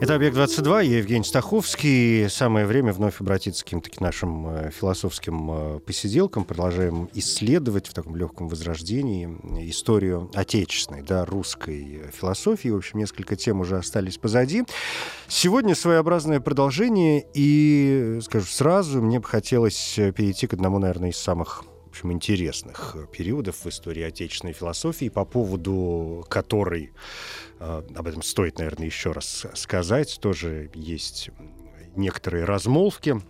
Это «Объект-22», я Евгений Стаховский. Самое время вновь обратиться к каким-то нашим э, философским э, посиделкам. Продолжаем исследовать в таком легком возрождении историю отечественной, да, русской философии. В общем, несколько тем уже остались позади. Сегодня своеобразное продолжение, и, скажу сразу, мне бы хотелось перейти к одному, наверное, из самых общем, интересных периодов в истории отечественной философии, по поводу которой а, об этом стоит, наверное, еще раз сказать. Тоже есть некоторые размолвки.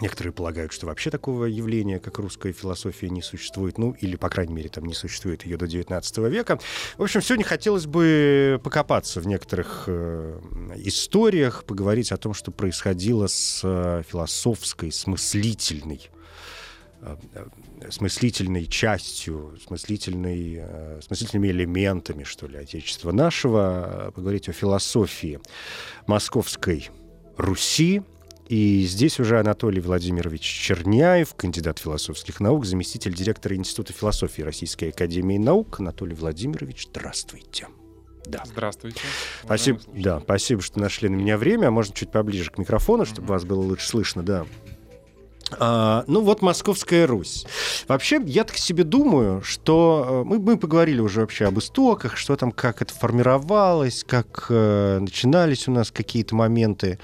Некоторые полагают, что вообще такого явления, как русская философия, не существует. Ну, или, по крайней мере, там не существует ее до XIX века. В общем, сегодня хотелось бы покопаться в некоторых э, историях, поговорить о том, что происходило с э, философской, смыслительной Э, смыслительной частью, смыслительной, э, смыслительными элементами, что ли, Отечества нашего, поговорить о философии Московской Руси. И здесь уже Анатолий Владимирович Черняев, кандидат философских наук, заместитель директора Института философии Российской Академии Наук. Анатолий Владимирович, здравствуйте. Да. Здравствуйте. Спасибо, да, спасибо, что нашли на меня время. А можно чуть поближе к микрофону, чтобы mm-hmm. вас было лучше слышно, да. А, ну вот Московская Русь. Вообще, я так себе думаю, что э, мы, мы поговорили уже вообще об истоках, что там, как это формировалось, как э, начинались у нас какие-то моменты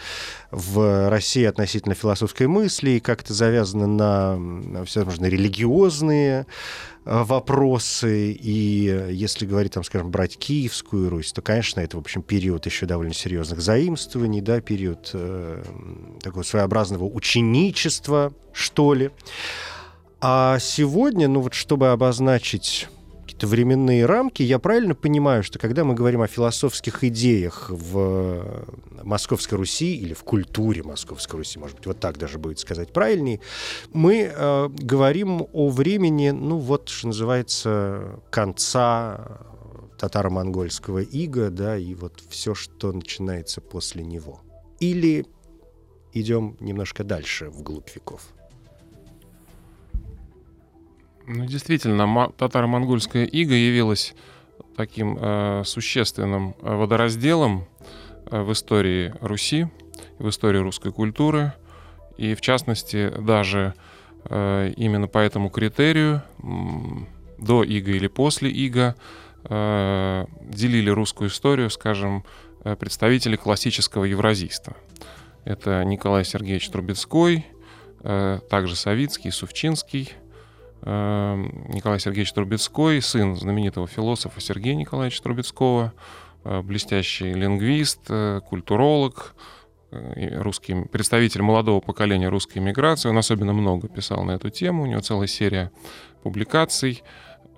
в России относительно философской мысли, и как это завязано на всевозможные религиозные Э, вопросы. И если говорить, там, скажем, брать Киевскую Русь, то, конечно, это, в общем, период еще довольно серьезных заимствований, да, период э, такого своеобразного ученичества, что ли. А сегодня, ну вот чтобы обозначить какие-то временные рамки, я правильно понимаю, что когда мы говорим о философских идеях в Московской Руси или в культуре Московской Руси, может быть, вот так даже будет сказать правильнее, мы э, говорим о времени, ну вот, что называется, конца татаро-монгольского ига, да, и вот все, что начинается после него. Или идем немножко дальше, вглубь веков. Ну, действительно, татаро-монгольская ига явилась таким э, существенным э, водоразделом э, в истории Руси, в истории русской культуры. И, в частности, даже э, именно по этому критерию, до ига или после ига, э, делили русскую историю, скажем, э, представители классического евразийства. Это Николай Сергеевич Трубецкой, э, также Савицкий, Сувчинский – Николай Сергеевич Трубецкой, сын знаменитого философа Сергея Николаевича Трубецкого, э, блестящий лингвист, э, культуролог, э, русский представитель молодого поколения русской иммиграции. Он особенно много писал на эту тему, у него целая серия публикаций.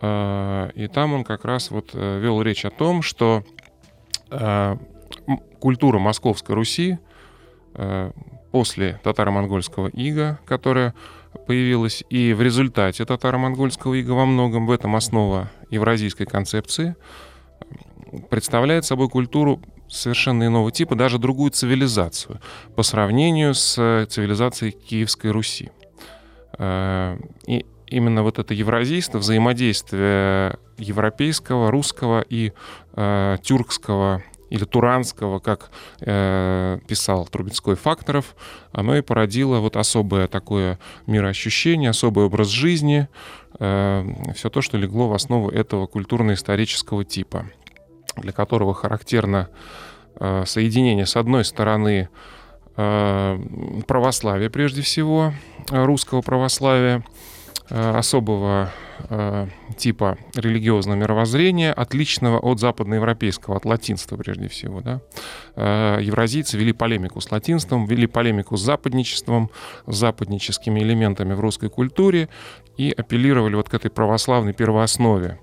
И там он как раз вот вел речь о том, что культура Московской Руси после татаро-монгольского ига, которая появилась и в результате татаро-монгольского ига во многом в этом основа евразийской концепции, представляет собой культуру совершенно иного типа, даже другую цивилизацию по сравнению с цивилизацией Киевской Руси. Э, и именно вот это евразийство, взаимодействие европейского, русского и э, тюркского или туранского, как э, писал Трубецкой Факторов, оно и породило вот особое такое мироощущение, особый образ жизни, э, все то, что легло в основу этого культурно-исторического типа, для которого характерно э, соединение, с одной стороны, э, православия прежде всего, русского православия, Э, особого э, типа религиозного мировоззрения, отличного от западноевропейского, от латинства прежде всего. Да? Э, евразийцы вели полемику с латинством, вели полемику с западничеством, с западническими элементами в русской культуре и апеллировали вот к этой православной первооснове.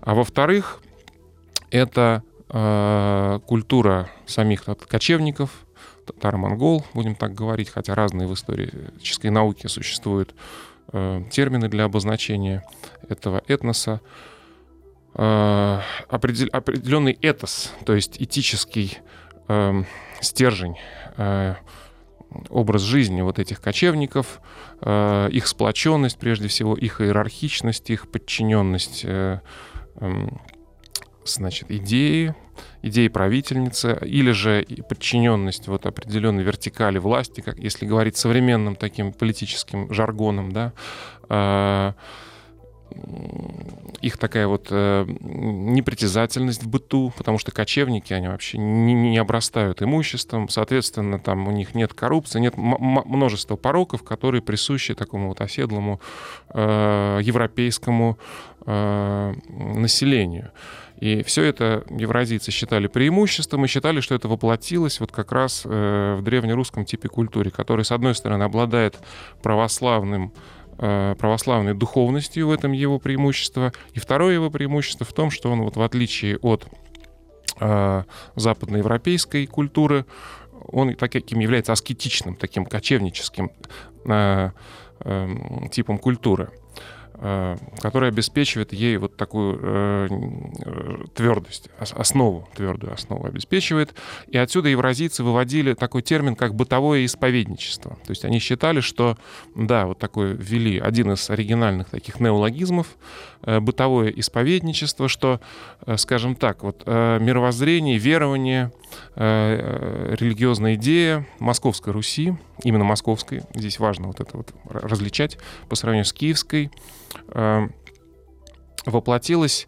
А во-вторых, это э, культура самих кочевников, татаро-монгол, будем так говорить, хотя разные в исторической науке существуют э, термины для обозначения этого этноса. Э, определ, определенный этос, то есть этический э, стержень, э, образ жизни вот этих кочевников, э, их сплоченность, прежде всего, их иерархичность, их подчиненность э, э, значит, идеи, идеи правительницы, или же подчиненность вот определенной вертикали власти, как если говорить современным таким политическим жаргоном, да, э, их такая вот э, непритязательность в быту, потому что кочевники, они вообще не, не обрастают имуществом, соответственно, там у них нет коррупции, нет множества пороков, которые присущи такому вот оседлому э, европейскому э, населению. И все это евразийцы считали преимуществом и считали, что это воплотилось вот как раз э, в древнерусском типе культуры, который, с одной стороны, обладает православным Э, православной духовностью, в этом его преимущество. И второе его преимущество в том, что он вот в отличие от э, западноевропейской культуры, он таким является аскетичным, таким кочевническим э, э, типом культуры. Э, которая обеспечивает ей вот такую э, твердость, основу, твердую основу обеспечивает. И отсюда евразийцы выводили такой термин, как бытовое исповедничество. То есть они считали, что, да, вот такой ввели один из оригинальных таких неологизмов, э, бытовое исповедничество, что, э, скажем так, вот э, мировоззрение, верование, э, религиозная идея Московской Руси, именно Московской, здесь важно вот это вот различать по сравнению с Киевской, э, воплотилась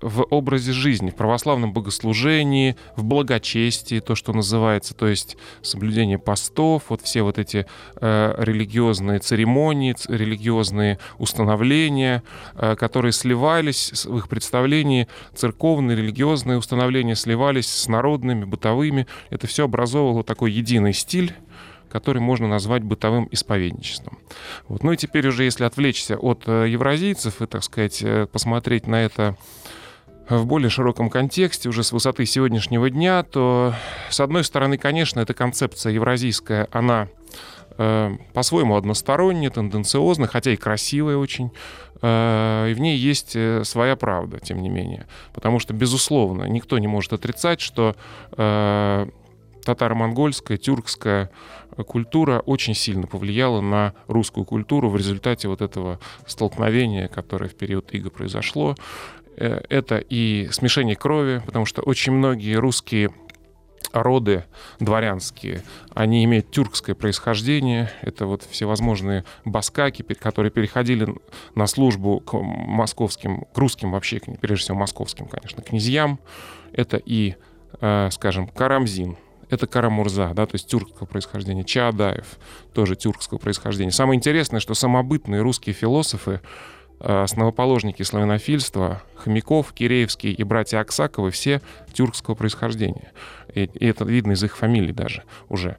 в образе жизни, в православном богослужении, в благочестии, то, что называется, то есть соблюдение постов, вот все вот эти э, религиозные церемонии, религиозные установления, э, которые сливались в их представлении, церковные, религиозные установления сливались с народными, бытовыми. Это все образовывало такой единый стиль, который можно назвать бытовым исповедничеством. Вот. Ну и теперь уже, если отвлечься от э, евразийцев и, так сказать, э, посмотреть на это в более широком контексте, уже с высоты сегодняшнего дня, то, с одной стороны, конечно, эта концепция евразийская, она э, по-своему односторонняя, тенденциозная, хотя и красивая очень, э, и в ней есть своя правда, тем не менее. Потому что, безусловно, никто не может отрицать, что татаро-монгольская, тюркская культура очень сильно повлияла на русскую культуру в результате вот этого столкновения, которое в период Иго произошло. Э, это и смешение крови, потому что очень многие русские роды дворянские, они имеют тюркское происхождение. Это вот всевозможные баскаки, которые переходили на службу к московским, к русским вообще, прежде всего московским, конечно, князьям. Это и, э, скажем, Карамзин, это Карамурза, да, то есть тюркского происхождения. Чаадаев, тоже тюркского происхождения. Самое интересное, что самобытные русские философы, э, основоположники славянофильства, Хомяков, Киреевский и братья Аксаковы, все тюркского происхождения. И, и это видно из их фамилий даже уже.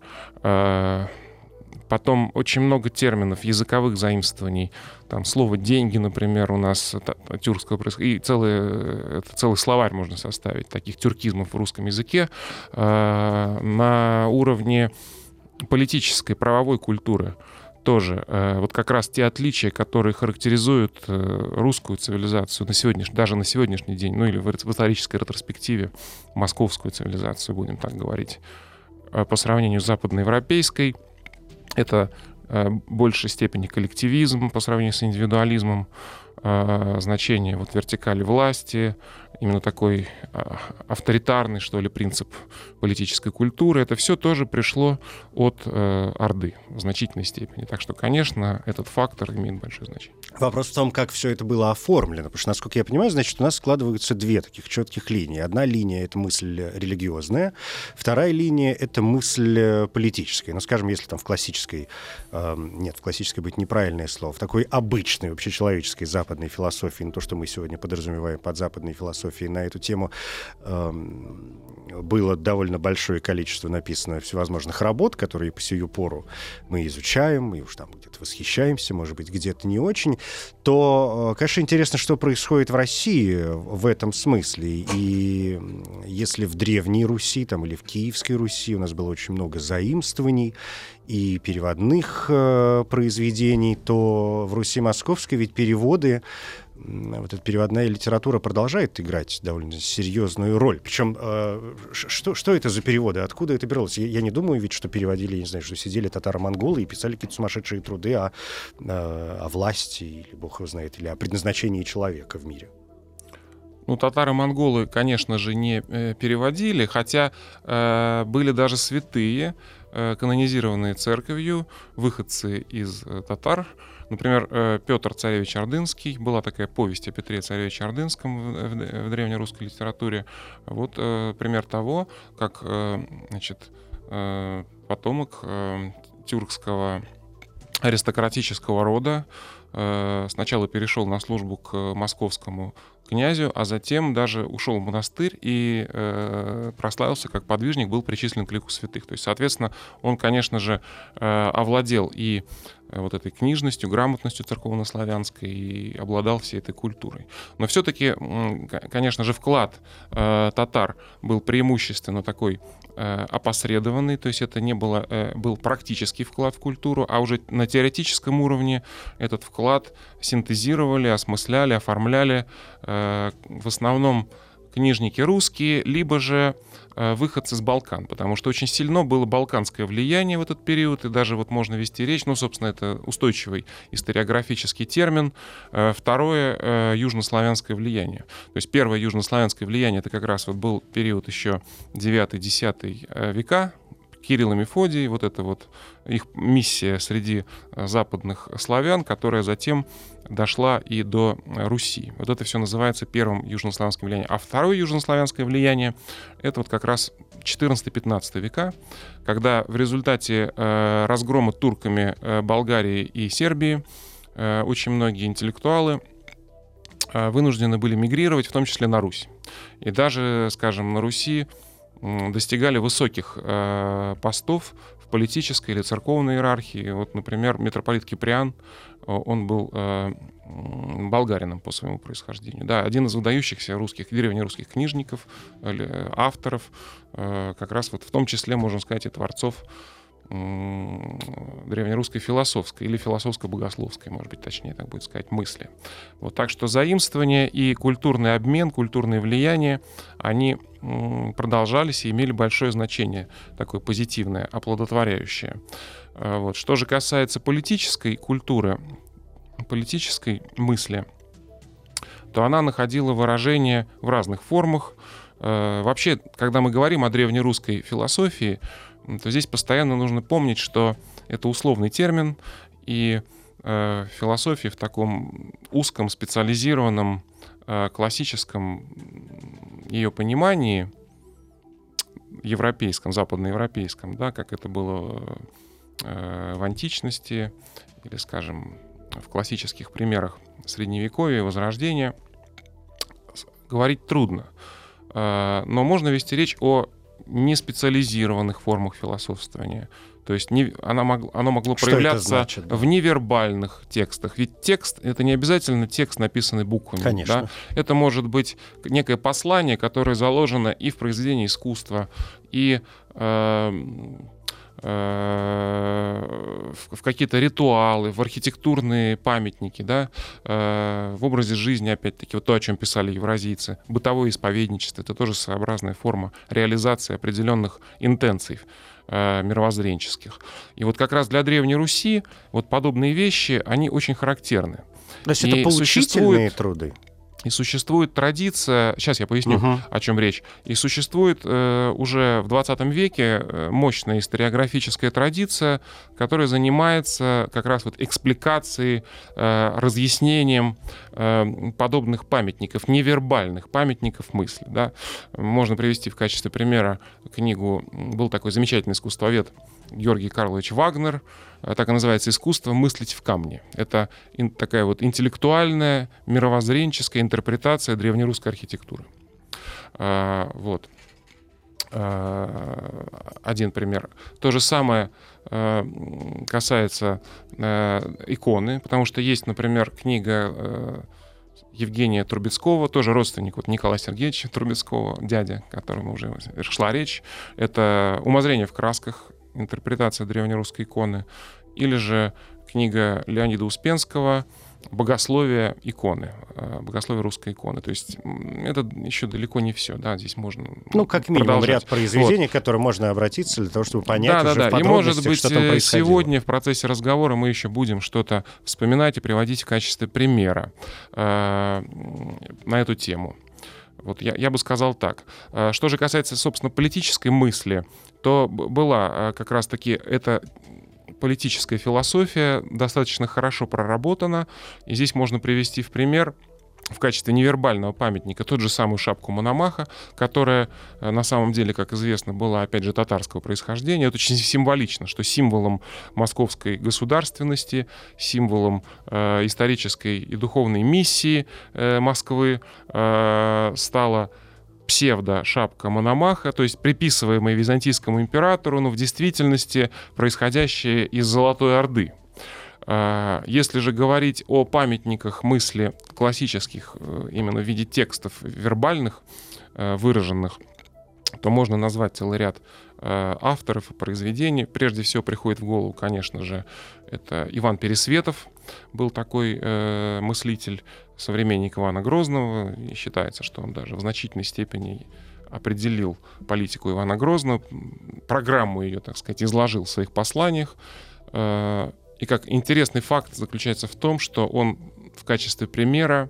Э, Потом очень много терминов, языковых заимствований. Там слово «деньги», например, у нас тюркского происхождения. И целый, это целый словарь можно составить таких тюркизмов в русском языке э, на уровне политической, правовой культуры тоже. Э, вот как раз те отличия, которые характеризуют э, русскую цивилизацию на сегодняшний, даже на сегодняшний день, ну или в исторической ретроспективе московскую цивилизацию, будем так говорить, э, по сравнению с западноевропейской – это э, большей степени коллективизм по сравнению с индивидуализмом, э, значение вот вертикали власти, именно такой а, авторитарный, что ли, принцип политической культуры, это все тоже пришло от э, Орды в значительной степени. Так что, конечно, этот фактор имеет большое значение. Вопрос в том, как все это было оформлено, потому что, насколько я понимаю, значит, у нас складываются две таких четких линии. Одна линия — это мысль религиозная, вторая линия — это мысль политическая. Ну, скажем, если там в классической, э, нет, в классической быть неправильное слово, в такой обычной общечеловеческой западной философии, ну, то, что мы сегодня подразумеваем под западной философией, философии на эту тему э, было довольно большое количество написано всевозможных работ, которые по сию пору мы изучаем, и уж там где-то восхищаемся, может быть, где-то не очень. то, э, конечно, интересно, что происходит в России в этом смысле. И если в Древней Руси там, или в Киевской Руси у нас было очень много заимствований и переводных э, произведений, то в Руси Московской ведь переводы вот эта переводная литература продолжает играть довольно серьезную роль. Причем, э, что, что это за переводы? Откуда это берется? Я, я не думаю ведь, что переводили, я не знаю, что сидели татаро-монголы и писали какие-то сумасшедшие труды о, э, о власти, или бог его знает, или о предназначении человека в мире. Ну, татары-монголы, конечно же, не э, переводили, хотя э, были даже святые, э, канонизированные церковью, выходцы из э, татар, Например, э, Петр Царевич Ордынский, была такая повесть о Петре Царевиче Ордынском в, в, в древнерусской литературе. Вот э, пример того, как э, значит, потомок тюркского аристократического рода сначала перешел на службу к московскому князю, а затем даже ушел в монастырь и э, прославился как подвижник, был причислен к лику святых. То есть, соответственно, он, конечно же, э, овладел и Э, вот этой книжностью, грамотностью церковно-славянской и обладал всей этой культурой. Но все-таки, конечно же, вклад э, татар был преимущественно такой э, опосредованный, то есть это не было, э, был практический вклад в культуру, а уже на теоретическом уровне этот вклад синтезировали, осмысляли, оформляли э, в основном книжники русские, либо же Э, выходцы с Балкан, потому что очень сильно было балканское влияние в этот период, и даже вот можно вести речь, ну, собственно, это устойчивый историографический термин. Э, второе э, — южнославянское влияние. То есть первое южнославянское влияние — это как раз вот был период еще 9-10 века, Кирилл и Мефодий, вот это вот их миссия среди западных славян, которая затем дошла и до Руси. Вот это все называется первым южнославянским влиянием. А второе южнославянское влияние — это вот как раз 14-15 века, когда в результате э, разгрома турками э, Болгарии и Сербии э, очень многие интеллектуалы э, вынуждены были мигрировать, в том числе на Русь. И даже, скажем, на Руси достигали высоких э, постов в политической или церковной иерархии. Вот, например, митрополит Киприан, он был э, болгарином по своему происхождению. Да, один из выдающихся русских, древнерусских книжников, авторов, э, как раз вот в том числе, можно сказать, и творцов древнерусской философской или философско-богословской, может быть, точнее так будет сказать, мысли. Вот так что заимствование и культурный обмен, культурные влияния, они продолжались и имели большое значение, такое позитивное, оплодотворяющее. А вот. Что же касается политической культуры, политической мысли, то она находила выражение в разных формах. А, вообще, когда мы говорим о древнерусской философии, то здесь постоянно нужно помнить, что это условный термин, и э, философия в таком узком, специализированном, э, классическом ее понимании, европейском, западноевропейском, да, как это было э, в античности или, скажем, в классических примерах Средневековья, Возрождения, говорить трудно. Э, но можно вести речь о неспециализированных формах философствования. То есть не, она мог, оно могло Что проявляться значит, да? в невербальных текстах. Ведь текст — это не обязательно текст, написанный буквами. Конечно. Да? Это может быть некое послание, которое заложено и в произведении искусства, и э, в какие-то ритуалы, в архитектурные памятники, да, э, в образе жизни, опять-таки, вот то, о чем писали евразийцы, бытовое исповедничество, это тоже своеобразная форма реализации определенных интенций э, мировоззренческих. И вот как раз для Древней Руси вот подобные вещи, они очень характерны. То есть и это поучительные труды? И существует традиция, сейчас я поясню, uh-huh. о чем речь. И существует э, уже в 20 веке э, мощная историографическая традиция, которая занимается как раз вот экспликацией, э, разъяснением э, подобных памятников, невербальных памятников мысли. Да? Можно привести в качестве примера книгу, был такой замечательный искусствовед Георгий Карлович Вагнер, э, так и называется «Искусство мыслить в камне». Это такая вот интеллектуальная, мировоззренческая интерпретация древнерусской архитектуры. А, вот. Э, один пример. То же самое э, касается э, иконы, потому что есть, например, книга Евгения Трубецкого, тоже родственник вот Николая Сергеевича Трубецкого, дядя, о котором уже шла речь. Это «Умозрение в красках», интерпретация древнерусской иконы. Или же книга Леонида Успенского богословие иконы, э, богословие русской иконы. То есть это еще далеко не все, да, здесь можно Ну, как минимум продолжать. ряд произведений, вот. к которым можно обратиться для того, чтобы понять да, уже да, да. И может быть что там э, сегодня в процессе разговора мы еще будем что-то вспоминать и приводить в качестве примера э, на эту тему. Вот я, я бы сказал так. Э, что же касается, собственно, политической мысли, то была как раз-таки эта политическая философия достаточно хорошо проработана. И здесь можно привести в пример в качестве невербального памятника тот же самую шапку Мономаха, которая э, на самом деле, как известно, была, опять же, татарского происхождения. Это очень символично, что символом московской государственности, символом э, исторической и духовной миссии э, Москвы э, стала псевдо-шапка Мономаха, то есть приписываемая византийскому императору, но в действительности происходящая из Золотой Орды. А, если же говорить о памятниках мысли классических, э, именно в виде текстов вербальных, э, выраженных, то можно назвать целый ряд э, авторов и произведений. Прежде всего приходит в голову, конечно же, это Иван Пересветов, был такой мыслитель, современник Ивана Грозного, и считается, что он даже в значительной степени определил политику Ивана Грозного, программу ее, так сказать, изложил в своих посланиях. Э, и как интересный факт заключается в том, что он в качестве примера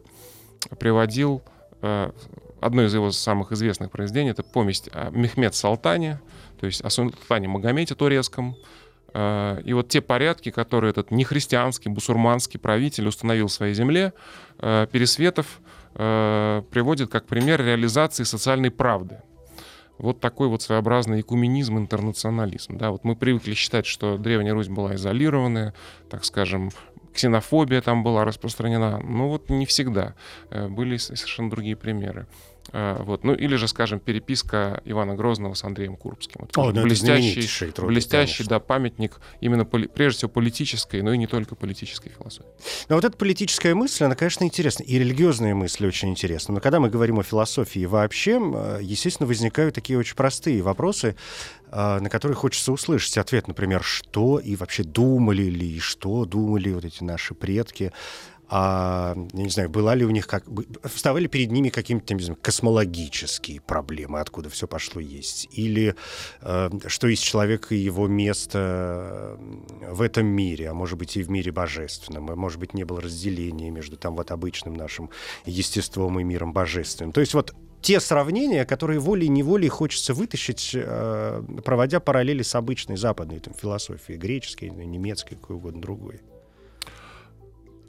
приводил э, одно из его самых известных произведений, это поместь о Мехмед Салтане, то есть о Султане Магомете Турецком, и вот те порядки, которые этот нехристианский, бусурманский правитель установил в своей земле, э, Пересветов э, приводит как пример реализации социальной правды. Вот такой вот своеобразный экуменизм, интернационализм. Да, вот мы привыкли считать, что Древняя Русь была изолированная, так скажем, ксенофобия там была распространена. Но вот не всегда. Были совершенно другие примеры. А, вот. Ну или же, скажем, переписка Ивана Грозного с Андреем Курбским. Вот, О, ну, блестящий, труд, блестящий да, памятник именно прежде всего политической, но и не только политической философии. Но вот эта политическая мысль, она, конечно, интересна. И религиозные мысли очень интересны. Но когда мы говорим о философии вообще, естественно, возникают такие очень простые вопросы, а, на которые хочется услышать ответ, например, что и вообще думали ли, и что думали вот эти наши предки а, я не знаю, была ли у них как вставали перед ними какие-то не космологические проблемы, откуда все пошло есть, или э, что есть человек и его место в этом мире, а может быть и в мире божественном, а может быть не было разделения между там вот обычным нашим естеством и миром божественным. То есть вот те сравнения, которые волей-неволей хочется вытащить, э, проводя параллели с обычной западной там, философией, греческой, немецкой, какой угодно другой.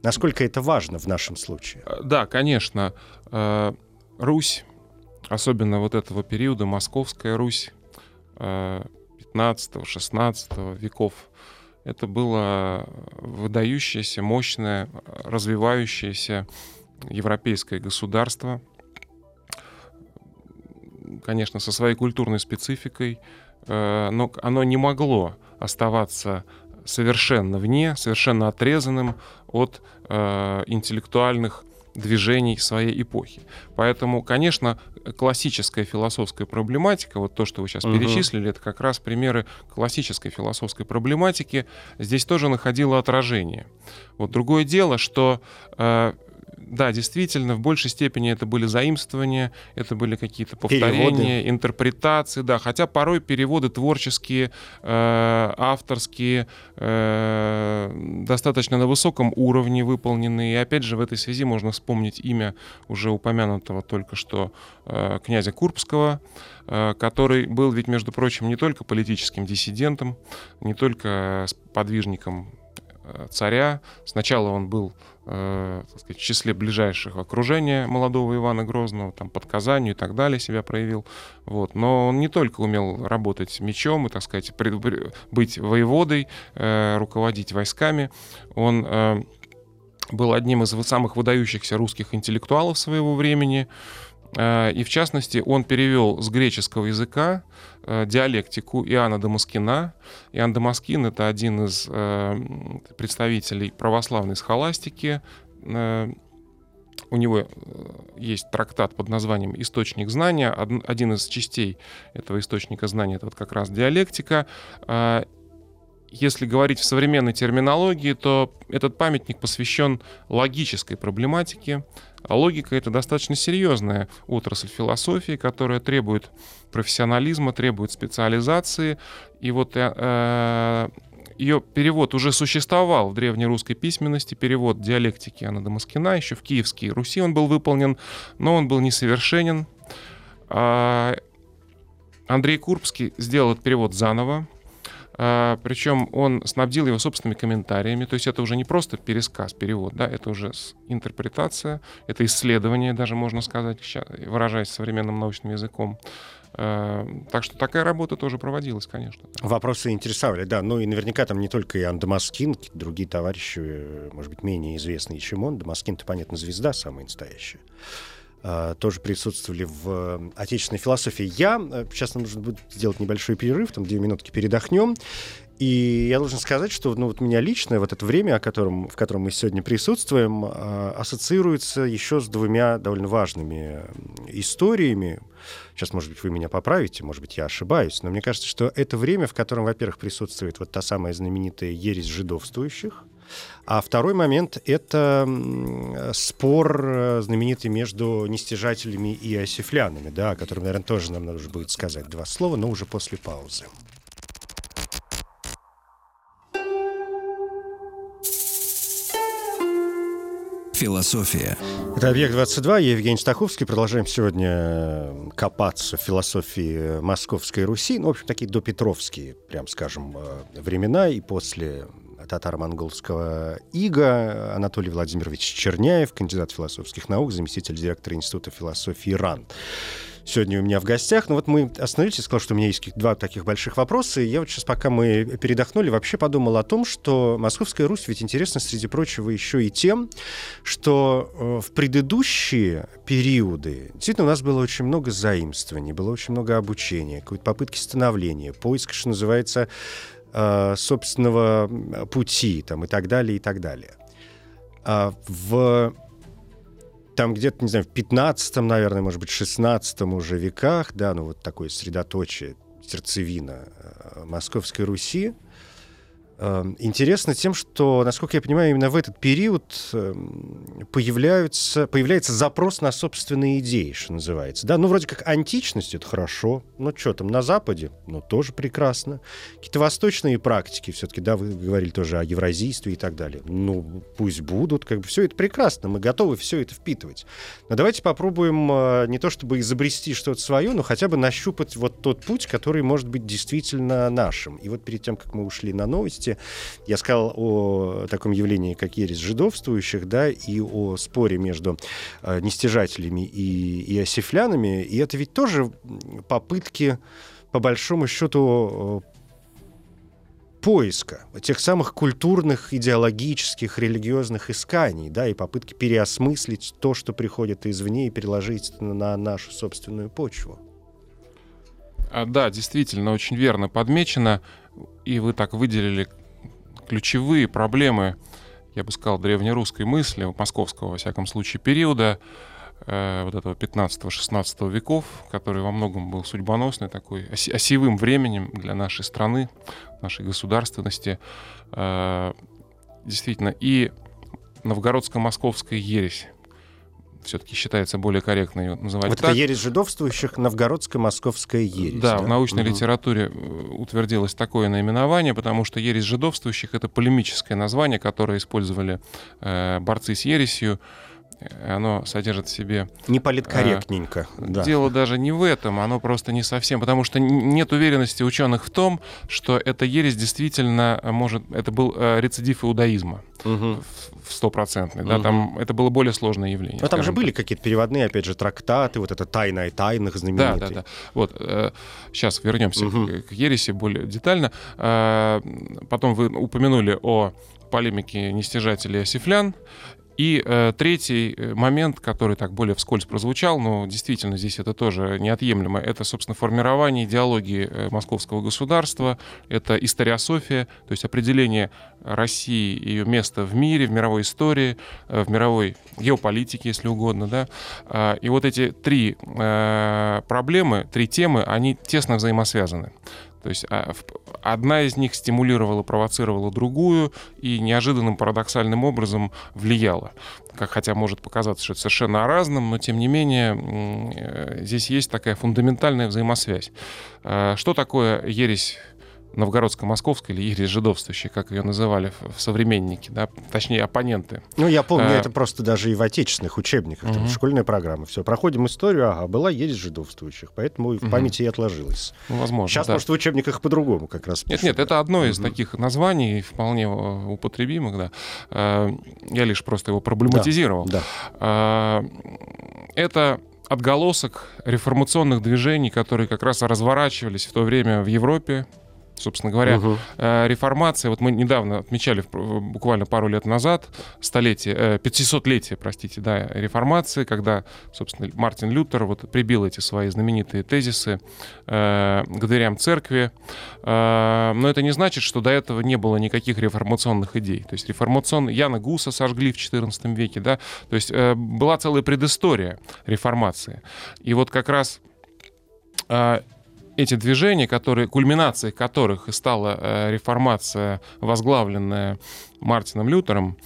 Насколько это важно в нашем случае? Э, да, конечно. Э, Русь, особенно вот этого периода, Московская Русь 15-16 э, веков, это было выдающееся, мощное, развивающееся европейское государство, конечно, со своей культурной спецификой, но оно не могло оставаться совершенно вне, совершенно отрезанным от э, интеллектуальных движений своей эпохи. Поэтому, конечно, классическая философская проблематика, вот то, что вы сейчас угу. перечислили, это как раз примеры классической философской проблематики, здесь тоже находило отражение. Вот другое дело, что э, да, действительно, в большей степени это были заимствования, это были какие-то повторения, переводы. интерпретации, да, хотя порой переводы творческие, э, авторские, э, достаточно на высоком уровне выполнены. И опять же, в этой связи можно вспомнить имя уже упомянутого только что э, князя Курбского, э, который был ведь, между прочим, не только политическим диссидентом, не только подвижником э, царя. Сначала он был э, так сказать, в числе ближайших окружения молодого Ивана Грозного, там, под Казанью и так далее себя проявил. Вот. Но он не только умел работать мечом и, так сказать, пред, быть воеводой, э, руководить войсками, он э, был одним из самых выдающихся русских интеллектуалов своего времени, и в частности, он перевел с греческого языка диалектику Иоанна Дамаскина. Иоанн Дамаскин — это один из э, представителей православной схоластики. У него есть трактат под названием «Источник знания». Один из частей этого источника знания — это вот как раз диалектика если говорить в современной терминологии, то этот памятник посвящен логической проблематике. А логика — это достаточно серьезная отрасль философии, которая требует профессионализма, требует специализации. И вот э, э ее перевод уже существовал в древнерусской письменности, перевод диалектики Анна Дамаскина, еще в Киевской Руси он был выполнен, но он был несовершенен. А Андрей Курбский сделал этот перевод заново, причем он снабдил его собственными комментариями. То есть это уже не просто пересказ, перевод, да, это уже интерпретация, это исследование, даже можно сказать, выражаясь современным научным языком. А, так что такая работа тоже проводилась, конечно. Вопросы интересовали, да. Ну и наверняка там не только и Андамаскин, другие товарищи, может быть, менее известные, чем он. Дамаскин-то, понятно, звезда самая настоящая. А, тоже присутствовали в э, отечественной философии. Я, э, сейчас нам нужно будет сделать небольшой перерыв, там две минутки передохнем. И я должен сказать, что ну, вот меня лично вот это время, о котором, в котором мы сегодня присутствуем, э, ассоциируется еще с двумя довольно важными историями. Сейчас, может быть, вы меня поправите, может быть, я ошибаюсь, но мне кажется, что это время, в котором, во-первых, присутствует вот та самая знаменитая ересь жидовствующих, а второй момент — это спор э, знаменитый между нестяжателями и осифлянами, да, о котором, наверное, тоже нам нужно будет сказать два слова, но уже после паузы. Философия. Это «Объект-22», я Евгений Стаховский. Продолжаем сегодня э, копаться в философии Московской Руси. Ну, в общем, такие допетровские, прям скажем, э, времена. И после татаро-монгольского ИГА Анатолий Владимирович Черняев, кандидат философских наук, заместитель директора Института философии РАН сегодня у меня в гостях. Ну вот мы остановились, я сказал, что у меня есть два таких больших вопроса. И я вот сейчас, пока мы передохнули, вообще подумал о том, что Московская Русь ведь интересна, среди прочего, еще и тем, что э, в предыдущие периоды действительно у нас было очень много заимствований, было очень много обучения, какой-то попытки становления, поиск, что называется, э, собственного пути там, и так далее, и так далее. А в там где-то, не знаю, в 15 наверное, может быть, 16 уже веках, да, ну вот такое средоточие, сердцевина э, Московской Руси, интересно тем, что, насколько я понимаю, именно в этот период эм, появляются, появляется запрос на собственные идеи, что называется. Да, ну, вроде как античность — это хорошо. Ну, что там, на Западе? Ну, тоже прекрасно. Какие-то восточные практики все-таки, да, вы говорили тоже о евразийстве и так далее. Ну, пусть будут, как бы все это прекрасно, мы готовы все это впитывать. Но давайте попробуем э, не то чтобы изобрести что-то свое, но хотя бы нащупать вот тот путь, который может быть действительно нашим. И вот перед тем, как мы ушли на новости, части я сказал о таком явлении, как ересь жидовствующих, да, и о споре между э, нестяжателями и, и осифлянами. И это ведь тоже попытки, по большому счету, поиска тех самых культурных, идеологических, религиозных исканий, да, и попытки переосмыслить то, что приходит извне, и переложить на нашу собственную почву. А, да, действительно, очень верно подмечено, и вы так выделили ключевые проблемы, я бы сказал, древнерусской мысли, московского, во всяком случае, периода, э, вот этого 15-16 веков, который во многом был судьбоносный, такой осевым временем для нашей страны, нашей государственности. Э, действительно, и новгородско-московская ересь, все-таки считается более корректно ее называть вот так. это ересь жидовствующих, новгородско-московская ересь. Да, да, в научной угу. литературе э, утвердилось такое наименование, потому что ересь жидовствующих — это полемическое название, которое использовали э, борцы с ересью, оно содержит в себе... Не политкорректненько. Э, да. Дело даже не в этом, оно просто не совсем, потому что нет уверенности ученых в том, что эта ересь действительно может... Это был э, рецидив иудаизма угу. стопроцентный, угу. да, там это было более сложное явление. Но там же были какие-то переводные, опять же, трактаты, вот это «Тайна и тайных» знаменитый. Да, да, да. Вот, э, сейчас вернемся угу. к, к ереси более детально. Э, потом вы упомянули о полемике нестяжателей осифлян. И э, третий э, момент, который так более вскользь прозвучал, но действительно здесь это тоже неотъемлемо, это, собственно, формирование идеологии э, московского государства, это историософия, то есть определение России, ее места в мире, в мировой истории, э, в мировой геополитике, если угодно, да. А, и вот эти три э, проблемы, три темы, они тесно взаимосвязаны. То есть а, одна из них стимулировала, провоцировала другую и неожиданным парадоксальным образом влияла. Как, хотя может показаться, что это совершенно о но тем не менее э, здесь есть такая фундаментальная взаимосвязь. А, что такое ересь новгородско-московской или ересь жидовствующей, как ее называли в современнике, да, точнее оппоненты. Ну, я помню, а, это просто даже и в отечественных учебниках, угу. там, школьная программа. Все, проходим историю, ага, была ересь жидовствующих, поэтому в памяти и отложилось. Ну, возможно, Сейчас, да. может, в учебниках по-другому как раз Нет, нет, это одно из угу. таких названий, вполне э, употребимых, да. А, я лишь просто его проблематизировал. Да, да. Это отголосок реформационных движений, которые как раз разворачивались в то время в Европе, собственно говоря, угу. реформация, вот мы недавно отмечали, буквально пару лет назад, столетие, 500-летие, э, простите, да, реформации, когда, собственно, Мартин Лютер вот прибил эти свои знаменитые тезисы э, к дверям церкви. Э, но это не значит, что до этого не было никаких реформационных идей. То есть реформационные... Яна Гуса сожгли в XIV веке, да, то есть э, была целая предыстория реформации. И вот как раз эти движения, которые, кульминацией которых стала э, реформация, возглавленная Мартином Лютером,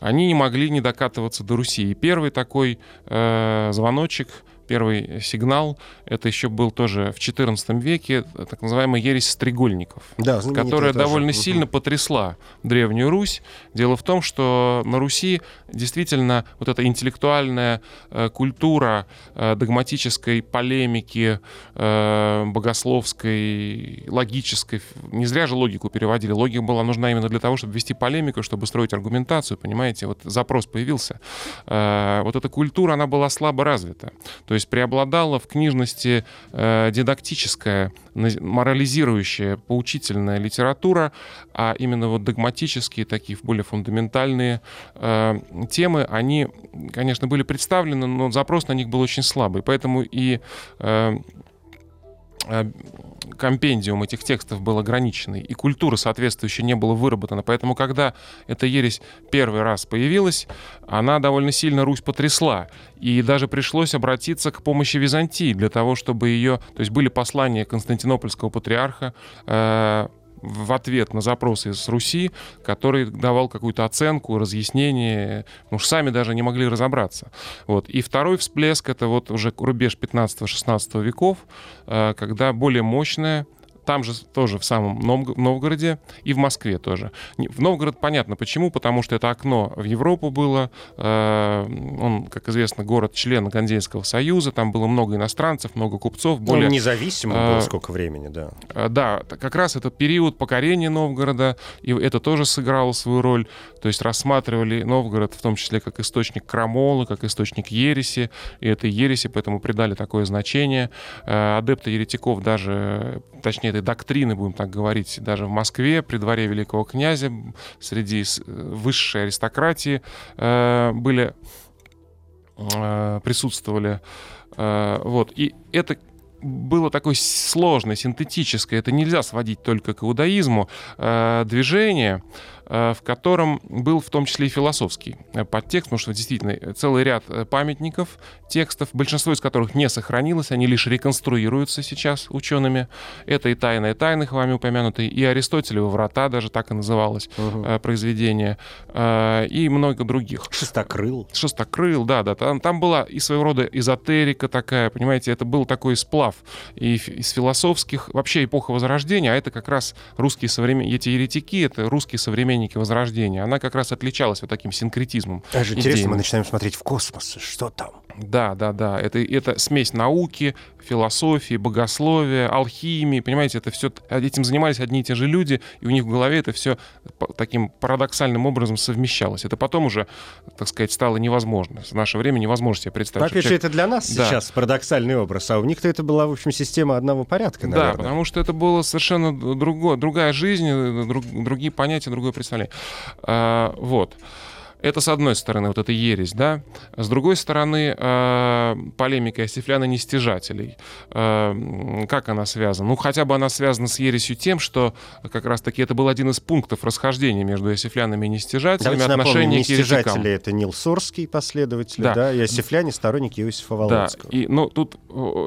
они не могли не докатываться до Руси. И первый такой э, звоночек первый сигнал, это еще был тоже в XIV веке, так называемая ересь стрегольников, да, которая довольно тоже. сильно потрясла Древнюю Русь. Дело в том, что на Руси действительно вот эта интеллектуальная э, культура э, догматической полемики, э, богословской, логической, не зря же логику переводили, логика была нужна именно для того, чтобы вести полемику, чтобы строить аргументацию, понимаете, вот запрос появился. Э, вот эта культура, она была слабо развита. То есть есть преобладала в книжности э, дидактическая, морализирующая, поучительная литература, а именно вот догматические, такие более фундаментальные э, темы, они, конечно, были представлены, но запрос на них был очень слабый. Поэтому и э, компендиум этих текстов был ограниченный, и культура соответствующая не была выработана. Поэтому, когда эта ересь первый раз появилась, она довольно сильно Русь потрясла. И даже пришлось обратиться к помощи Византии для того, чтобы ее... То есть были послания Константинопольского патриарха, э, в ответ на запросы из Руси, который давал какую-то оценку, разъяснение, ну уж сами даже не могли разобраться. Вот. И второй всплеск — это вот уже рубеж 15-16 веков, э, когда более мощная там же тоже в самом Новгороде и в Москве тоже. В Новгород понятно почему, потому что это окно в Европу было. Э, он, как известно, город-член Гандейского союза, там было много иностранцев, много купцов. Более, Он независимый был э, сколько времени, да. Э, да, как раз это период покорения Новгорода, и это тоже сыграло свою роль. То есть рассматривали Новгород в том числе как источник крамолы, как источник ереси, и этой ереси поэтому придали такое значение. Адепты еретиков даже, точнее, этой доктрины, будем так говорить, даже в Москве, при дворе великого князя, среди высшей аристократии э, были, э, присутствовали. Э, вот. И это было такое сложное, синтетическое, это нельзя сводить только к иудаизму, э, движение, Э, в котором был в том числе и философский э, подтекст, потому что действительно э, целый ряд памятников, текстов, большинство из которых не сохранилось, они лишь реконструируются сейчас учеными. Это и «Тайная тайных», вами упомянутые, и «Аристотелева врата», даже так и называлось угу. произведение, и много других. «Шестокрыл». «Шестокрыл», да, да. Там, там была и своего рода эзотерика такая, понимаете, это был такой сплав и из философских, вообще эпоха Возрождения, а это как раз русские современные, эти еретики, это русские современные современники Возрождения, она как раз отличалась вот таким синкретизмом. Даже интересно, мы начинаем смотреть в космос, что там? Да, да, да. Это, это смесь науки, философии, богословия, алхимии. Понимаете, это все этим занимались одни и те же люди, и у них в голове это все таким парадоксальным образом совмещалось. Это потом уже, так сказать, стало невозможно. В наше время невозможно себе представить. опять же, это для нас да. сейчас парадоксальный образ, а у них-то это была, в общем, система одного порядка, наверное. Да, потому что это было совершенно другое, другая жизнь, друг, другие понятия, другое представление. А, вот. Это с одной стороны, вот эта ересь, да. С другой стороны, э, полемика Сифляна нестяжателей. Э, как она связана? Ну, хотя бы она связана с ересью тем, что как раз-таки это был один из пунктов расхождения между Иосифлянами и нестяжателями. Давайте отношения напомним, нестяжатели — это Нил Сорский, последователи, да, да и Иосифляне — сторонники Иосифа Володского. Да, и, ну, тут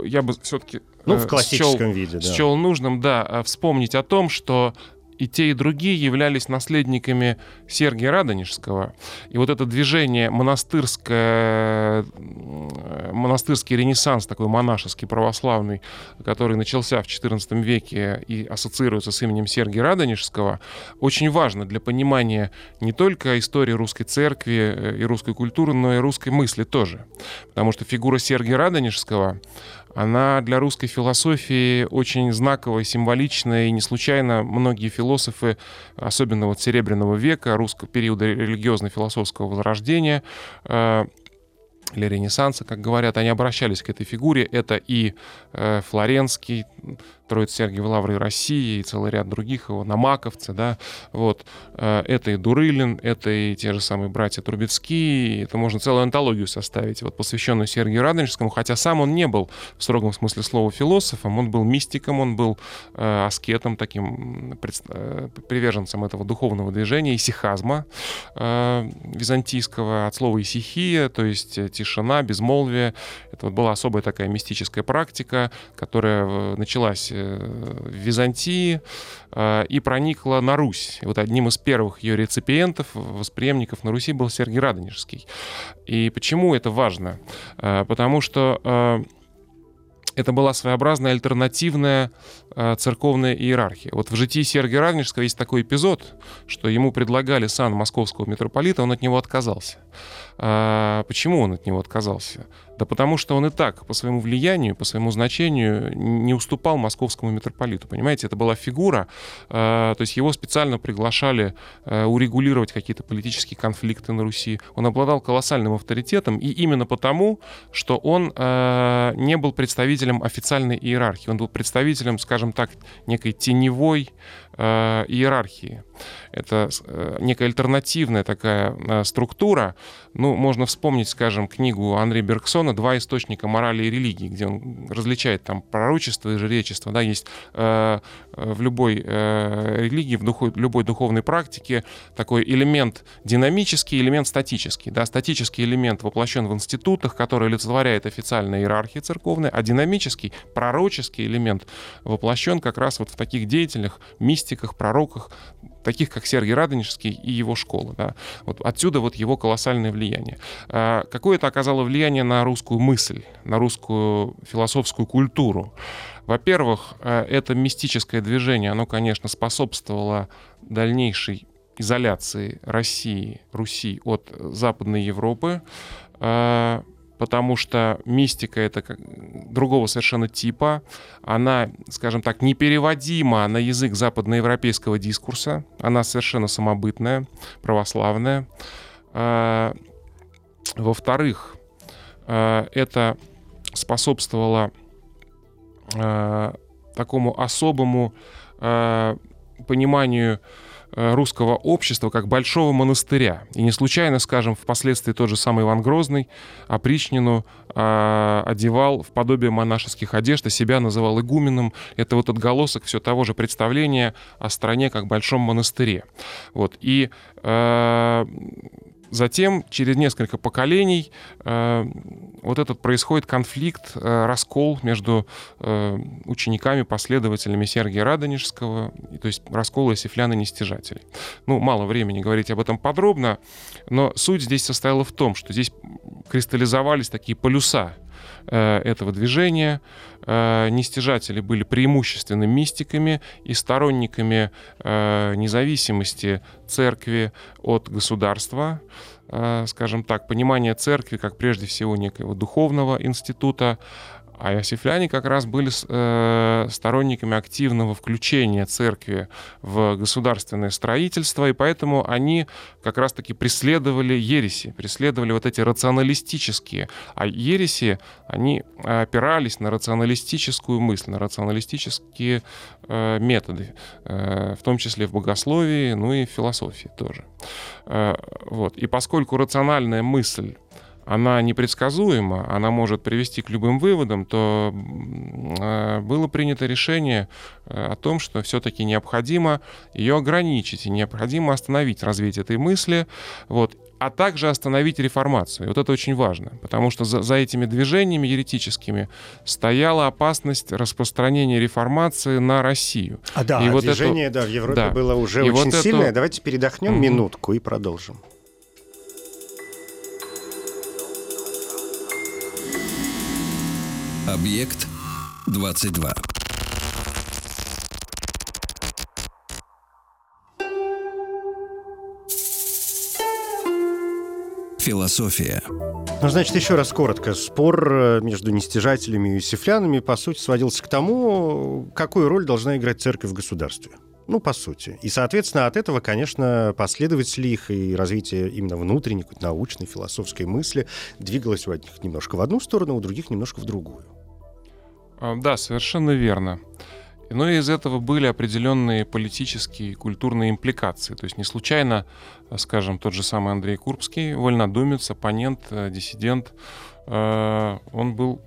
я бы все-таки ну, в классическом счел, виде, да. счел нужным, да, вспомнить о том, что и те, и другие являлись наследниками Сергия Радонежского. И вот это движение монастырское, монастырский ренессанс, такой монашеский, православный, который начался в XIV веке и ассоциируется с именем Сергия Радонежского, очень важно для понимания не только истории русской церкви э, и русской культуры, но и русской мысли тоже. Потому что фигура Сергия Радонежского она для русской философии очень знаковая, символичная, и не случайно многие философы, особенно вот Серебряного века, русского периода религиозно-философского возрождения, э, или Ренессанса, как говорят, они обращались к этой фигуре. Это и э, Флоренский, Троица Сергиева Лавры России и целый ряд других его, намаковцы, да, вот, э, это и Дурылин, это и те же самые братья Трубецкие, это можно целую антологию составить, вот, посвященную Сергию Радонежскому, хотя сам он не был в строгом смысле слова философом, он был мистиком, он был э, аскетом, таким э, приверженцем этого духовного движения, исихазма э, византийского, от слова исихия, то есть э, тишина, безмолвие, это вот была особая такая мистическая практика, которая э, началась в Византии э, и проникла на Русь. И вот одним из первых ее реципиентов, восприемников на Руси был Сергий Радонежский. И почему это важно? Э, потому что э, это была своеобразная альтернативная э, церковная иерархия. Вот в житии Сергия Радонежского есть такой эпизод, что ему предлагали сан московского митрополита, он от него отказался. А, почему он от него отказался? Да потому что он и так по своему влиянию, по своему значению не уступал московскому митрополиту. Понимаете, это была фигура, э, то есть его специально приглашали э, урегулировать какие-то политические конфликты на Руси. Он обладал колоссальным авторитетом, и именно потому, что он э, не был представителем официальной иерархии, он был представителем, скажем так, некой теневой э, иерархии. Это э, некая альтернативная такая э, структура. Ну, можно вспомнить, скажем, книгу Андрея Бергсона «Два источника морали и религии», где он различает там пророчество и жречество. Да, есть э, в любой э, религии, в духу, любой духовной практике такой элемент динамический, элемент статический. Да, статический элемент воплощен в институтах, который олицетворяет официальная иерархия церковная, а динамический, пророческий элемент воплощен как раз вот в таких деятельных мистиках, пророках, таких как Сергий Радонежский и его школа. Да. Вот отсюда вот его колоссальное влияние. А, какое это оказало влияние на русскую мысль, на русскую философскую культуру? Во-первых, а, это мистическое движение, оно, конечно, способствовало дальнейшей изоляции России, Руси от Западной Европы. Потому что мистика это другого совершенно типа. Она, скажем так, непереводима на язык западноевропейского дискурса. Она совершенно самобытная, православная. А, во-вторых, а, это способствовало а, такому особому пониманию русского общества как большого монастыря. И не случайно, скажем, впоследствии тот же самый Иван Грозный опричнину э, одевал в подобие монашеских одежд, а себя называл игуменом. Это вот отголосок все того же представления о стране как большом монастыре. Вот. И э, Затем, через несколько поколений, э, вот этот происходит конфликт, э, раскол между э, учениками, последователями Сергия Радонежского, то есть раскол иосифлян и нестяжателей. Ну, мало времени говорить об этом подробно, но суть здесь состояла в том, что здесь кристаллизовались такие полюса Э, этого движения. Э, нестяжатели были преимущественно мистиками и сторонниками э, независимости церкви от государства, скажем так, понимание церкви как прежде всего некого духовного института, А иосифляне как раз были э, сторонниками активного включения церкви в государственное строительство, и поэтому они как раз-таки преследовали ереси, преследовали вот эти рационалистические. А ереси, они опирались на рационалистическую мысль, на рационалистические э, методы, э, в том числе в богословии, ну и в философии тоже. Э, вот. И поскольку рациональная мысль она непредсказуема, она может привести к любым выводам, то э, было принято решение э, о том, что все-таки необходимо ее ограничить, и необходимо остановить развитие этой мысли, вот, а также остановить реформацию. И вот это очень важно, потому что за, за этими движениями еретическими стояла опасность распространения реформации на Россию. А да, и вот движение это, да, в Европе да. было уже и очень вот сильное. Это... Давайте передохнем mm-hmm. минутку и продолжим. Объект 22. Философия. Ну, значит, еще раз коротко. Спор э, между нестяжателями и сифлянами, по сути, сводился к тому, какую роль должна играть церковь в государстве. Ну, по сути. И, соответственно, от этого, конечно, последователи их и развитие именно внутренней, научной, философской мысли двигалось у одних немножко в одну сторону, у других немножко в другую. А, да, совершенно верно. Но из этого были определенные политические и культурные импликации. То есть не случайно, скажем, тот же самый Андрей Курбский, вольнодумец, оппонент, э, диссидент, э, он был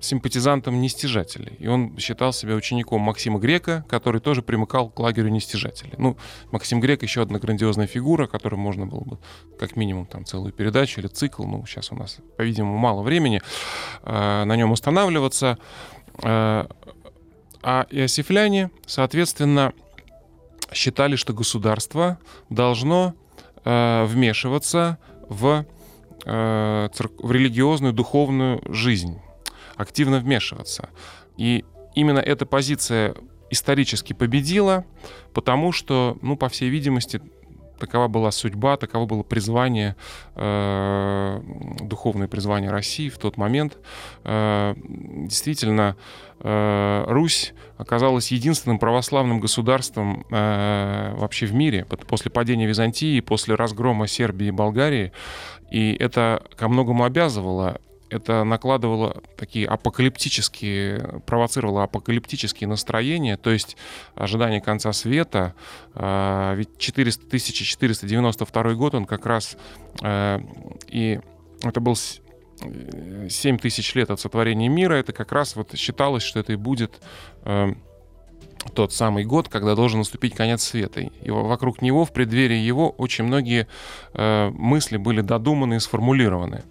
симпатизантом нестяжателей. И он считал себя учеником Максима Грека, который тоже примыкал к лагерю нестяжателей. Ну, Максим Грек еще одна грандиозная фигура, которой можно было бы как минимум там целую передачу или цикл, ну, сейчас у нас, по-видимому, мало времени э, на нем останавливаться. Э, а иосифляне, соответственно, считали, что государство должно э, вмешиваться в, э, в религиозную, духовную жизнь активно вмешиваться. И именно эта позиция исторически победила, потому что, ну, по всей видимости, такова была судьба, таково было призвание, э, духовное призвание России в тот момент. Э, действительно, э, Русь оказалась единственным православным государством э, вообще в мире после падения Византии, после разгрома Сербии и Болгарии. И это ко многому обязывало это накладывало такие апокалиптические, провоцировало апокалиптические настроения, то есть ожидание конца света. А, ведь 400, 1492 год, он как раз а, и это был 7 тысяч лет от сотворения мира, это как раз вот считалось, что это и будет а, тот самый год, когда должен наступить конец света. И вокруг него, в преддверии его, очень многие э, мысли были додуманы и сформулированы.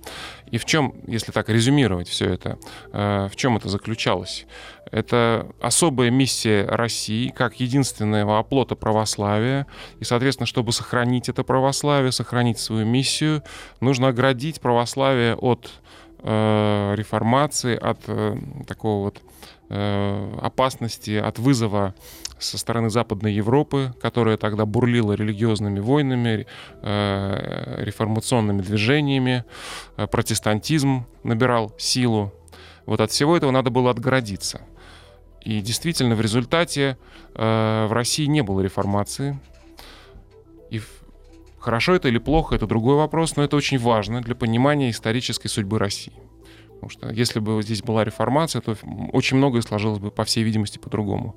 И в чем, если так резюмировать все это, э, в чем это заключалось? Это особая миссия России как единственного оплота православия. И, соответственно, чтобы сохранить это православие, сохранить свою миссию, нужно оградить православие от э, реформации, от э, такого вот э, опасности, от вызова со стороны Западной Европы, которая тогда бурлила религиозными войнами, э, реформационными движениями, э, протестантизм набирал силу. Вот от всего этого надо было отгородиться. И действительно, в результате э, в России не было реформации. И хорошо это или плохо, это другой вопрос, но это очень важно для понимания исторической судьбы России. Потому что если бы здесь была реформация, то очень многое сложилось бы, по всей видимости, по-другому.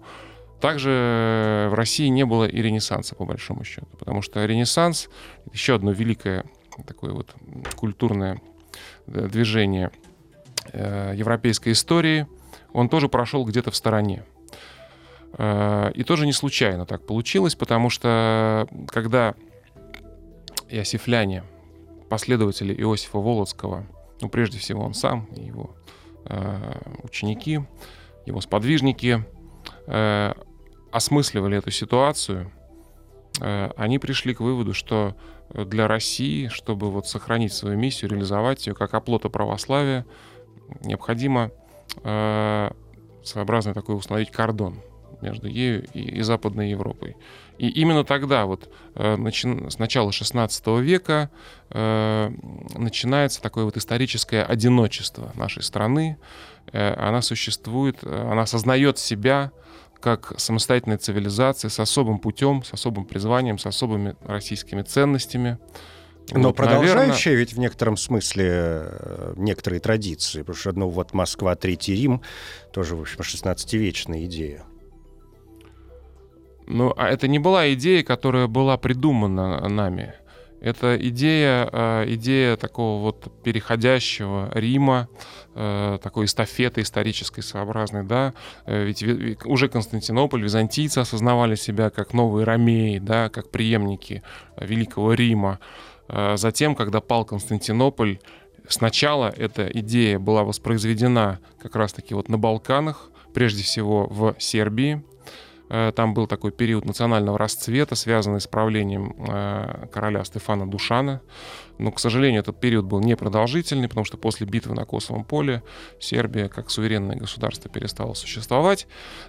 Также э, в России не было и Ренессанса, по большому счету, потому что Ренессанс — еще одно великое такое вот культурное э, движение э, европейской истории, он тоже прошел где-то в стороне. И тоже не случайно так получилось, потому что когда иосифляне, последователи Иосифа Волоцкого, ну, прежде всего, он сам его ученики, его сподвижники осмысливали эту ситуацию, э, они пришли к выводу, что для России, чтобы вот сохранить свою миссию, реализовать ее как оплота православия, необходимо э, своеобразно такой установить кордон между ею и, и Западной Европой. И именно тогда, вот, э, начи... с начала XVI века, э, начинается такое вот историческое одиночество нашей страны. Э, она существует, э, она осознает себя как самостоятельная цивилизация с особым путем, с особым призванием, с особыми российскими ценностями. Но вот, продолжающая наверное... ведь в некотором смысле э, некоторые традиции, потому что одно вот Москва, Третий Рим, тоже, в общем, 16-вечная идея. Ну, а это не была идея, которая была придумана нами. Это идея, э, идея такого вот переходящего Рима, э, такой эстафеты исторической своеобразной, да. Э, ведь уже Константинополь, византийцы осознавали себя как новые ромеи, да, как преемники Великого Рима. Затем, когда пал Константинополь, сначала эта идея была воспроизведена как раз-таки вот на Балканах, прежде всего в Сербии, там был такой период национального расцвета, связанный с правлением э, короля Стефана Душана. Но, к сожалению, этот период был непродолжительный, потому что после битвы на Косовом поле Сербия как суверенное государство перестала существовать.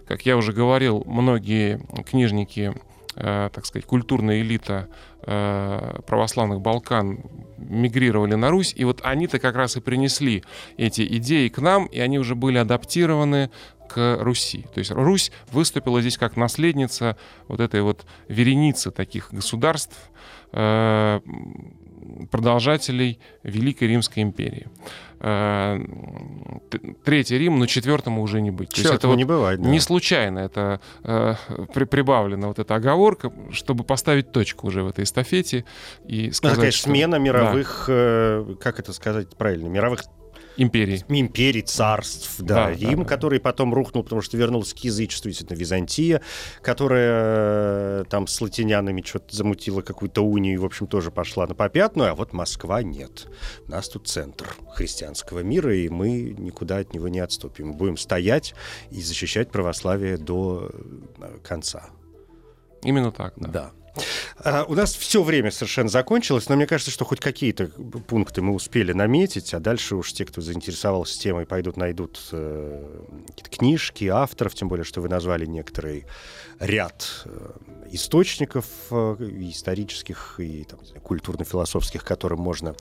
Как я уже говорил, многие книжники э, так сказать, культурная элита православных Балкан мигрировали на Русь, и вот они-то как раз и принесли эти идеи к нам, и они уже были адаптированы к Руси. То есть Русь выступила здесь как наследница вот этой вот вереницы таких государств, э, продолжателей Великой Римской империи. Э, третий Рим, но четвертому уже не быть. Есть это вот не бывает. Да. Не случайно это э, при, прибавлена вот эта оговорка, чтобы поставить точку уже в этой эстафете и сказать, Такая что... смена мировых, да. как это сказать правильно, мировых империй. Империй, царств, да. да Рим, да, который потом рухнул, потому что вернулся к язычеству, действительно, Византия, которая э, там с латинянами что-то замутила какую-то унию и, в общем, тоже пошла на попятную, а вот Москва нет. У нас тут центр христианского мира, и мы никуда от него не отступим. Будем стоять и защищать православие до э, конца. Именно так, да. Да. А, у нас все время совершенно закончилось, но мне кажется, что хоть какие-то пункты мы успели наметить, а дальше уж те, кто заинтересовался темой, пойдут найдут э, книжки, авторов, тем более, что вы назвали некоторые ряд э, источников э, исторических и культурно-философских, к которым можно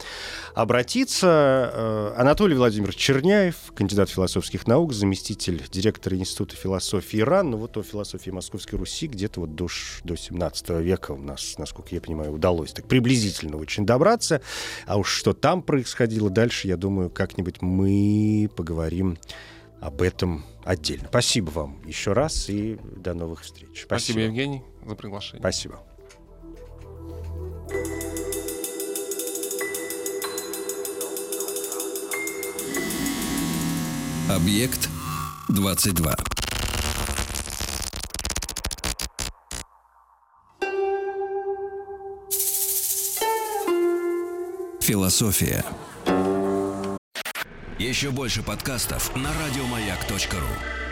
обратиться. Э, Анатолий Владимирович Черняев, кандидат философских наук, заместитель директора Института философии ИРАН, ну вот о философии Московской Руси где-то вот до, до 17 века у нас, насколько я понимаю, удалось так приблизительно очень добраться. А уж что там происходило дальше, я думаю, как-нибудь мы поговорим об этом отдельно. Спасибо вам еще раз и до новых встреч. Спасибо, Спасибо Евгений, за приглашение. Спасибо. Объект 22. Философия. Еще больше подкастов на радиомаяк.ру.